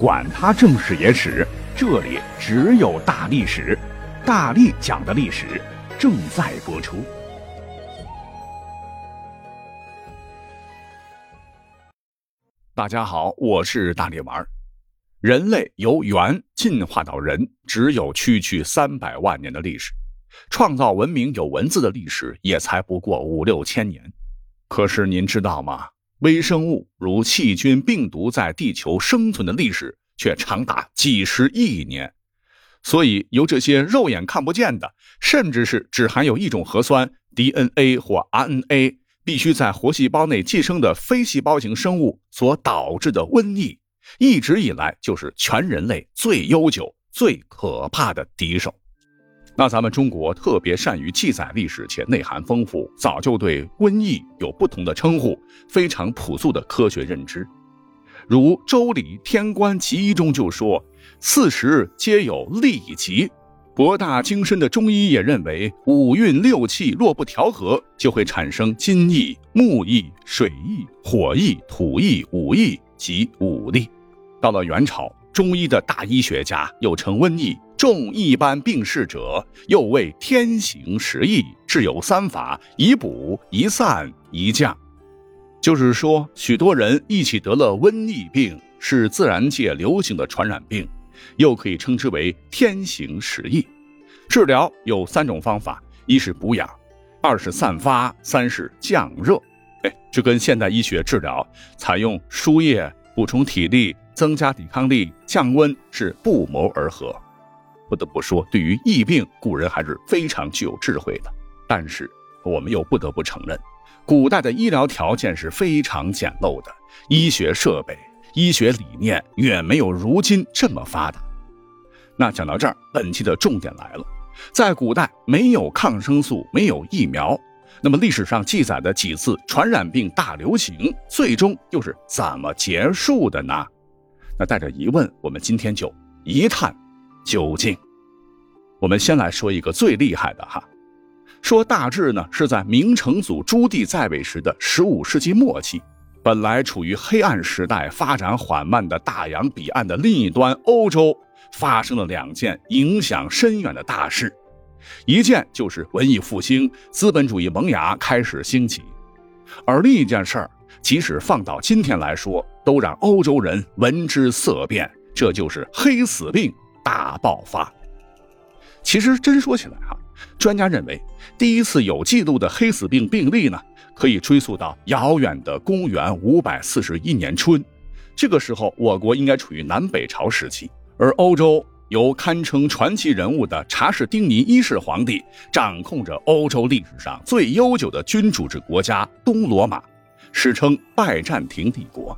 管他正史野史，这里只有大历史，大力讲的历史正在播出。大家好，我是大力丸。人类由猿进化到人，只有区区三百万年的历史；创造文明有文字的历史，也才不过五六千年。可是您知道吗？微生物如细菌、病毒在地球生存的历史却长达几十亿年。所以，由这些肉眼看不见的，甚至是只含有一种核酸 DNA 或 RNA，必须在活细胞内寄生的非细胞型生物所导致的瘟疫，一直以来就是全人类最悠久、最可怕的敌手。那咱们中国特别善于记载历史且内涵丰富，早就对瘟疫有不同的称呼，非常朴素的科学认知。如《周礼·天官集一》中就说：“四时皆有痢疾。”博大精深的中医也认为，五运六气若不调和，就会产生金疫、木疫、水疫、火疫、土疫、五疫及五力。到了元朝，中医的大医学家又称瘟疫。重一般病逝者，又谓天行时疫，治有三法：一补、一散、一降。就是说，许多人一起得了瘟疫病，是自然界流行的传染病，又可以称之为天行时疫。治疗有三种方法：一是补养，二是散发，三是降热。哎，这跟现代医学治疗采用输液补充体力、增加抵抗力、降温是不谋而合。不得不说，对于疫病，古人还是非常具有智慧的。但是，我们又不得不承认，古代的医疗条件是非常简陋的，医学设备、医学理念远没有如今这么发达。那讲到这儿，本期的重点来了：在古代没有抗生素，没有疫苗，那么历史上记载的几次传染病大流行，最终又是怎么结束的呢？那带着疑问，我们今天就一探。究竟，我们先来说一个最厉害的哈，说大致呢是在明成祖朱棣在位时的十五世纪末期，本来处于黑暗时代、发展缓慢的大洋彼岸的另一端欧洲，发生了两件影响深远的大事，一件就是文艺复兴、资本主义萌芽开始兴起，而另一件事儿，即使放到今天来说，都让欧洲人闻之色变，这就是黑死病。大爆发。其实真说起来哈，专家认为第一次有记录的黑死病病例呢，可以追溯到遥远的公元五百四十一年春。这个时候，我国应该处于南北朝时期，而欧洲由堪称传奇人物的查士丁尼一世皇帝掌控着欧洲历史上最悠久的君主制国家东罗马，史称拜占庭帝国。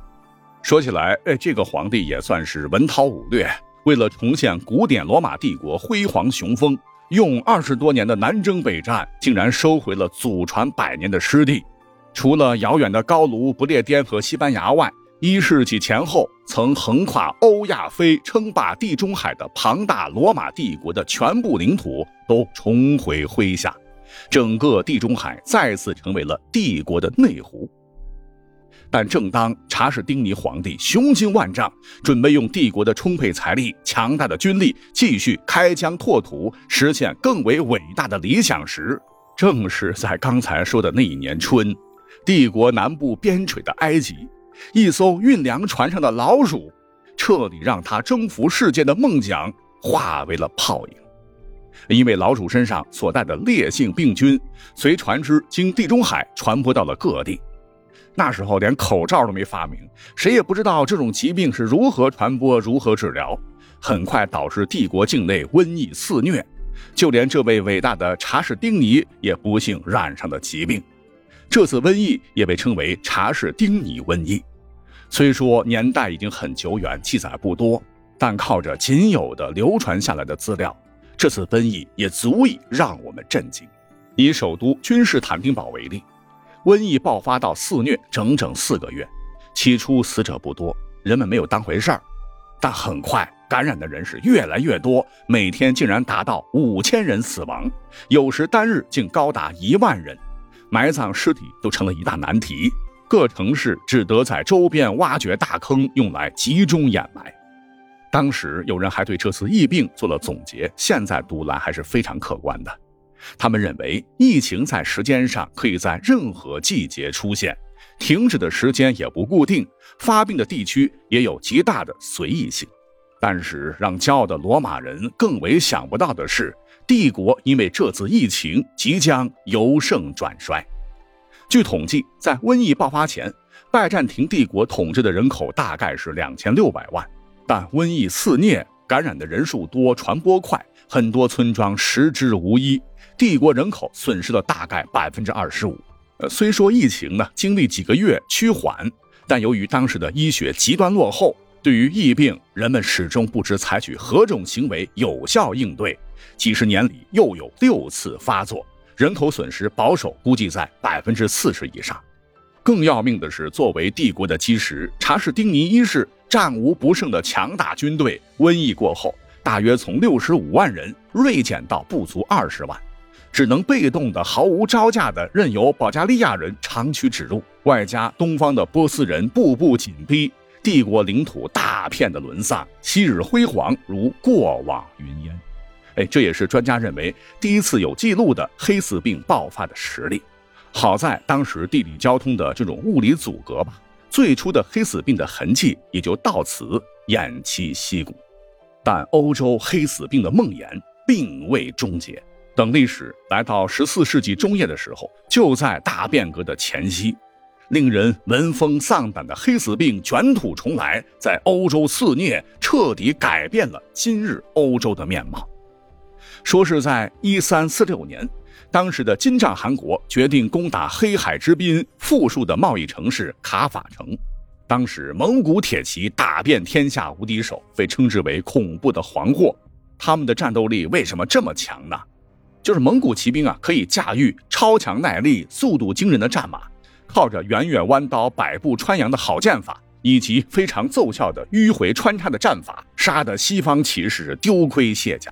说起来，哎，这个皇帝也算是文韬武略。为了重现古典罗马帝国辉煌雄风，用二十多年的南征北战，竟然收回了祖传百年的失地。除了遥远的高卢、不列颠和西班牙外，一世纪前后曾横跨欧亚非、称霸地中海的庞大罗马帝国的全部领土都重回麾下，整个地中海再次成为了帝国的内湖。但正当查士丁尼皇帝雄心万丈，准备用帝国的充沛财力、强大的军力继续开疆拓土，实现更为伟大的理想时，正是在刚才说的那一年春，帝国南部边陲的埃及，一艘运粮船上的老鼠，彻底让他征服世界的梦想化为了泡影。因为老鼠身上所带的烈性病菌，随船只经地中海传播到了各地。那时候连口罩都没发明，谁也不知道这种疾病是如何传播、如何治疗。很快导致帝国境内瘟疫肆虐，就连这位伟大的查士丁尼也不幸染上了疾病。这次瘟疫也被称为查士丁尼瘟疫。虽说年代已经很久远，记载不多，但靠着仅有的流传下来的资料，这次瘟疫也足以让我们震惊。以首都君士坦丁堡为例。瘟疫爆发到肆虐整整四个月，起初死者不多，人们没有当回事儿，但很快感染的人是越来越多，每天竟然达到五千人死亡，有时单日竟高达一万人，埋葬尸体都成了一大难题，各城市只得在周边挖掘大坑用来集中掩埋。当时有人还对这次疫病做了总结，现在读来还是非常客观的。他们认为，疫情在时间上可以在任何季节出现，停止的时间也不固定，发病的地区也有极大的随意性。但是，让骄傲的罗马人更为想不到的是，帝国因为这次疫情即将由盛转衰。据统计，在瘟疫爆发前，拜占庭帝国统治的人口大概是两千六百万。但瘟疫肆虐，感染的人数多，传播快，很多村庄食之无一，帝国人口损失了大概百分之二十五。呃，虽说疫情呢经历几个月趋缓，但由于当时的医学极端落后，对于疫病，人们始终不知采取何种行为有效应对。几十年里又有六次发作，人口损失保守估计在百分之四十以上。更要命的是，作为帝国的基石，查士丁尼一世。战无不胜的强大军队，瘟疫过后，大约从六十五万人锐减到不足二十万，只能被动的、毫无招架的任由保加利亚人长驱直入，外加东方的波斯人步步紧逼，帝国领土大片的沦丧，昔日辉煌如过往云烟。哎，这也是专家认为第一次有记录的黑死病爆发的实例。好在当时地理交通的这种物理阻隔吧。最初的黑死病的痕迹也就到此偃旗息鼓，但欧洲黑死病的梦魇并未终结。等历史来到十四世纪中叶的时候，就在大变革的前夕，令人闻风丧胆的黑死病卷土重来，在欧洲肆虐，彻底改变了今日欧洲的面貌。说是在一三四六年。当时的金帐汗国决定攻打黑海之滨富庶的贸易城市卡法城。当时蒙古铁骑打遍天下无敌手，被称之为恐怖的黄祸。他们的战斗力为什么这么强呢？就是蒙古骑兵啊，可以驾驭超强耐力、速度惊人的战马，靠着圆月弯刀、百步穿杨的好剑法，以及非常奏效的迂回穿插的战法，杀得西方骑士丢盔卸甲。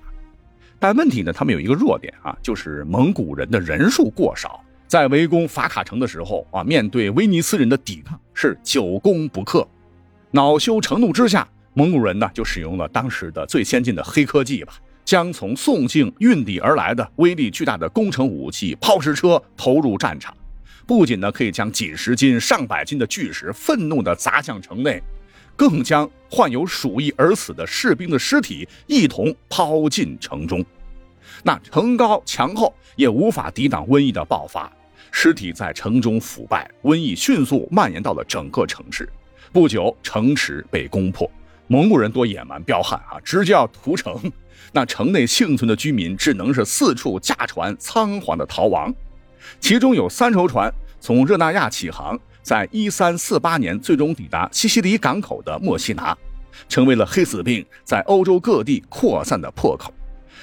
但问题呢，他们有一个弱点啊，就是蒙古人的人数过少，在围攻法卡城的时候啊，面对威尼斯人的抵抗是久攻不克。恼羞成怒之下，蒙古人呢就使用了当时的最先进的黑科技吧，将从宋境运抵而来的威力巨大的工程武器抛石车投入战场，不仅呢可以将几十斤、上百斤的巨石愤怒地砸向城内。更将患有鼠疫而死的士兵的尸体一同抛进城中，那城高墙厚也无法抵挡瘟疫的爆发，尸体在城中腐败，瘟疫迅速蔓延到了整个城市。不久，城池被攻破，蒙古人多野蛮彪悍啊，直接要屠城。那城内幸存的居民只能是四处驾船仓皇的逃亡，其中有三艘船从热那亚起航。在一三四八年，最终抵达西西里港口的墨西拿，成为了黑死病在欧洲各地扩散的破口，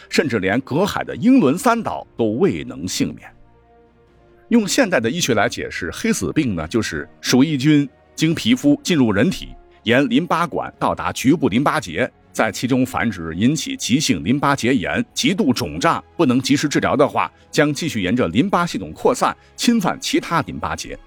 甚至连隔海的英伦三岛都未能幸免。用现代的医学来解释黑死病呢，就是鼠疫菌经皮肤进入人体，沿淋巴管到达局部淋巴结，在其中繁殖，引起急性淋巴结炎，极度肿胀，不能及时治疗的话，将继续沿着淋巴系统扩散，侵犯其他淋巴结。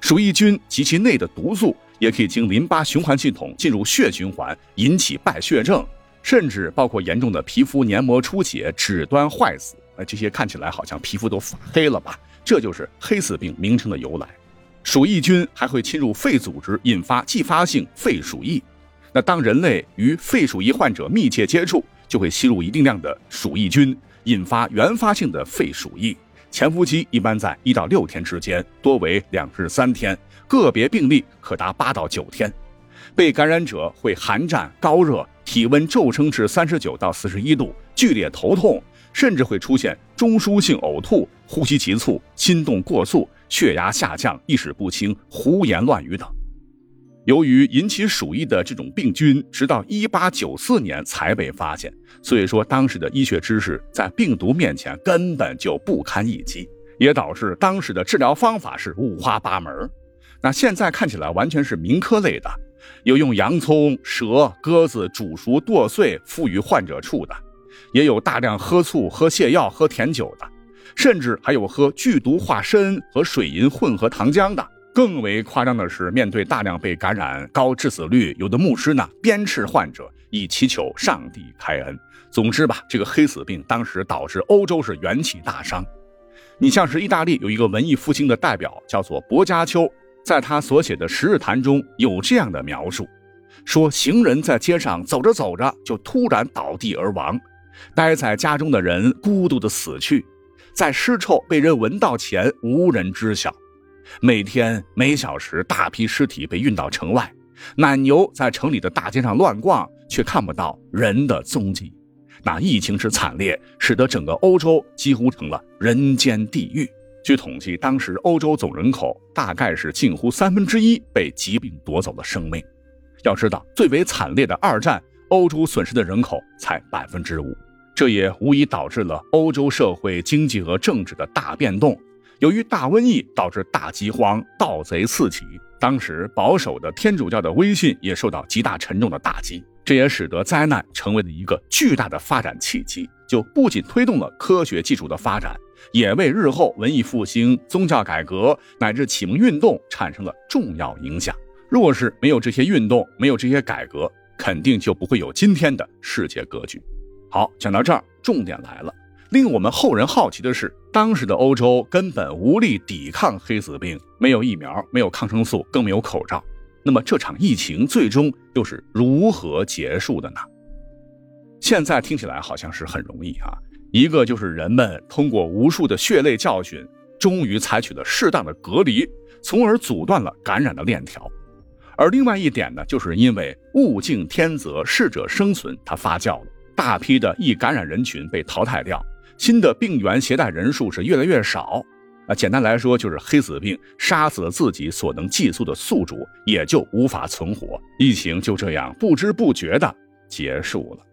鼠疫菌及其内的毒素也可以经淋巴循环系统进入血循环，引起败血症，甚至包括严重的皮肤黏膜出血、指端坏死。呃，这些看起来好像皮肤都发黑了吧？这就是黑死病名称的由来。鼠疫菌还会侵入肺组织，引发继发性肺鼠疫。当人类与肺鼠疫患者密切接触，就会吸入一定量的鼠疫菌，引发原发性的肺鼠疫。潜伏期一般在一到六天之间，多为两至三天，个别病例可达八到九天。被感染者会寒战、高热，体温骤升至三十九到四十一度，剧烈头痛，甚至会出现中枢性呕吐、呼吸急促、心动过速、血压下降、意识不清、胡言乱语等。由于引起鼠疫的这种病菌，直到一八九四年才被发现，所以说当时的医学知识在病毒面前根本就不堪一击，也导致当时的治疗方法是五花八门。那现在看起来完全是民科类的，有用洋葱、蛇、鸽子煮熟剁碎敷于患者处的，也有大量喝醋、喝泻药、喝甜酒的，甚至还有喝剧毒化参和水银混合糖浆的。更为夸张的是，面对大量被感染、高致死率，有的牧师呢鞭笞患者，以祈求上帝开恩。总之吧，这个黑死病当时导致欧洲是元气大伤。你像是意大利有一个文艺复兴的代表，叫做薄伽丘，在他所写的《十日谈》中有这样的描述：说行人在街上走着走着就突然倒地而亡，待在家中的人孤独的死去，在尸臭被人闻到前无人知晓。每天每小时大批尸体被运到城外，奶牛在城里的大街上乱逛，却看不到人的踪迹。那疫情之惨烈，使得整个欧洲几乎成了人间地狱。据统计，当时欧洲总人口大概是近乎三分之一被疾病夺走了生命。要知道，最为惨烈的二战，欧洲损失的人口才百分之五，这也无疑导致了欧洲社会经济和政治的大变动。由于大瘟疫导致大饥荒，盗贼四起，当时保守的天主教的威信也受到极大沉重的打击。这也使得灾难成为了一个巨大的发展契机，就不仅推动了科学技术的发展，也为日后文艺复兴、宗教改革乃至启蒙运动产生了重要影响。若是没有这些运动，没有这些改革，肯定就不会有今天的世界格局。好，讲到这儿，重点来了。令我们后人好奇的是，当时的欧洲根本无力抵抗黑死病，没有疫苗，没有抗生素，更没有口罩。那么这场疫情最终又是如何结束的呢？现在听起来好像是很容易啊，一个就是人们通过无数的血泪教训，终于采取了适当的隔离，从而阻断了感染的链条；而另外一点呢，就是因为物竞天择，适者生存，它发酵了，大批的易感染人群被淘汰掉，新的病原携带人数是越来越少。啊，简单来说就是黑死病杀死了自己所能寄宿的宿主，也就无法存活。疫情就这样不知不觉的结束了。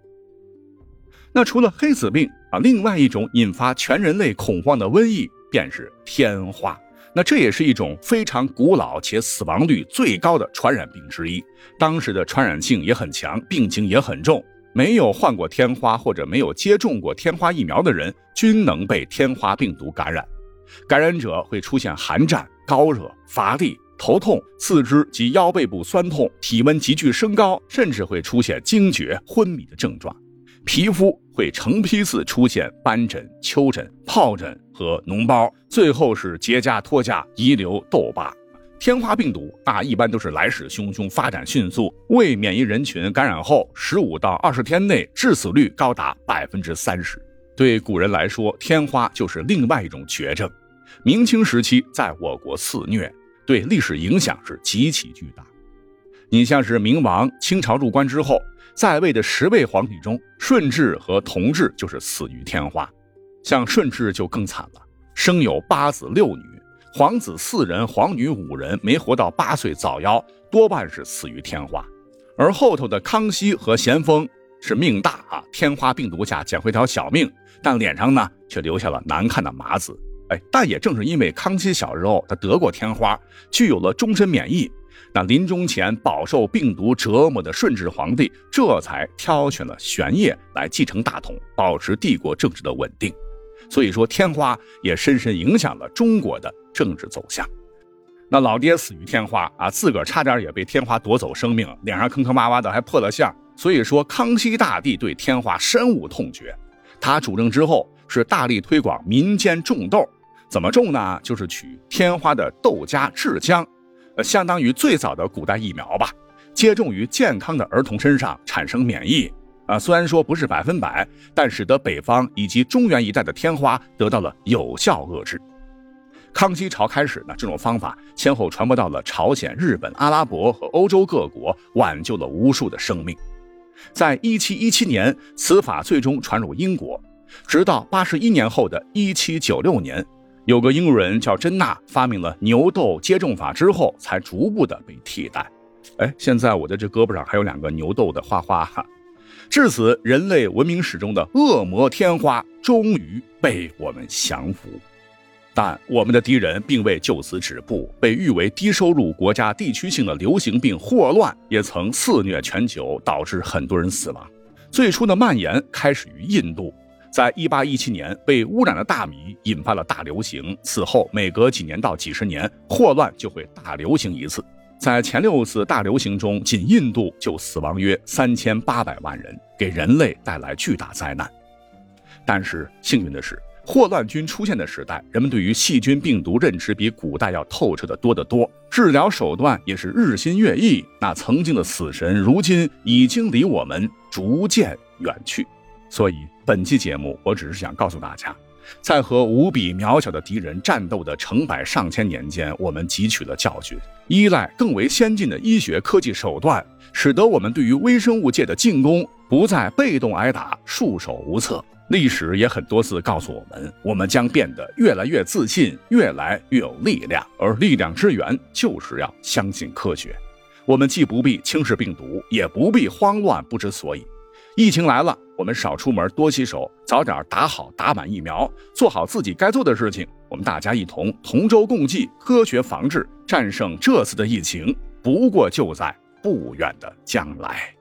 那除了黑死病啊，另外一种引发全人类恐慌的瘟疫便是天花。那这也是一种非常古老且死亡率最高的传染病之一。当时的传染性也很强，病情也很重。没有患过天花或者没有接种过天花疫苗的人，均能被天花病毒感染。感染者会出现寒战、高热、乏力、头痛、四肢及腰背部酸痛、体温急剧升高，甚至会出现惊厥、昏迷的症状。皮肤会成批次出现斑疹、丘疹、疱疹和脓包，最后是结痂、脱痂、遗留痘疤。天花病毒啊，一般都是来势汹汹、发展迅速，未免疫人群感染后十五到二十天内致死率高达百分之三十。对古人来说，天花就是另外一种绝症。明清时期在我国肆虐，对历史影响是极其巨大。你像是明王清朝入关之后，在位的十位皇帝中，顺治和同治就是死于天花。像顺治就更惨了，生有八子六女，皇子四人，皇女五人，没活到八岁早夭，多半是死于天花。而后头的康熙和咸丰是命大啊，天花病毒下捡回条小命，但脸上呢却留下了难看的麻子。哎，但也正是因为康熙小时候他得过天花，具有了终身免疫，那临终前饱受病毒折磨的顺治皇帝，这才挑选了玄烨来继承大统，保持帝国政治的稳定。所以说，天花也深深影响了中国的政治走向。那老爹死于天花啊，自个儿差点也被天花夺走生命，脸上坑坑洼洼的，还破了相。所以说，康熙大帝对天花深恶痛绝。他主政之后，是大力推广民间种豆。怎么种呢？就是取天花的豆荚制浆，呃，相当于最早的古代疫苗吧。接种于健康的儿童身上，产生免疫。啊，虽然说不是百分百，但使得北方以及中原一带的天花得到了有效遏制。康熙朝开始呢，这种方法先后传播到了朝鲜、日本、阿拉伯和欧洲各国，挽救了无数的生命。在一七一七年，此法最终传入英国，直到八十一年后的一七九六年。有个英国人叫珍娜，发明了牛痘接种法之后，才逐步的被替代。哎，现在我的这胳膊上还有两个牛痘的花花哈。至此，人类文明史中的恶魔天花终于被我们降服。但我们的敌人并未就此止步，被誉为低收入国家地区性的流行病霍乱也曾肆虐全球，导致很多人死亡。最初的蔓延开始于印度。在一八一七年，被污染的大米引发了大流行。此后，每隔几年到几十年，霍乱就会大流行一次。在前六次大流行中，仅印度就死亡约三千八百万人，给人类带来巨大灾难。但是幸运的是，霍乱菌出现的时代，人们对于细菌病毒认知比古代要透彻的多得多，治疗手段也是日新月异。那曾经的死神，如今已经离我们逐渐远去。所以本期节目，我只是想告诉大家。在和无比渺小的敌人战斗的成百上千年间，我们汲取了教训，依赖更为先进的医学科技手段，使得我们对于微生物界的进攻不再被动挨打、束手无策。历史也很多次告诉我们，我们将变得越来越自信，越来越有力量。而力量之源就是要相信科学。我们既不必轻视病毒，也不必慌乱不知所以。疫情来了，我们少出门，多洗手，早点打好打满疫苗，做好自己该做的事情。我们大家一同同舟共济，科学防治，战胜这次的疫情，不过就在不远的将来。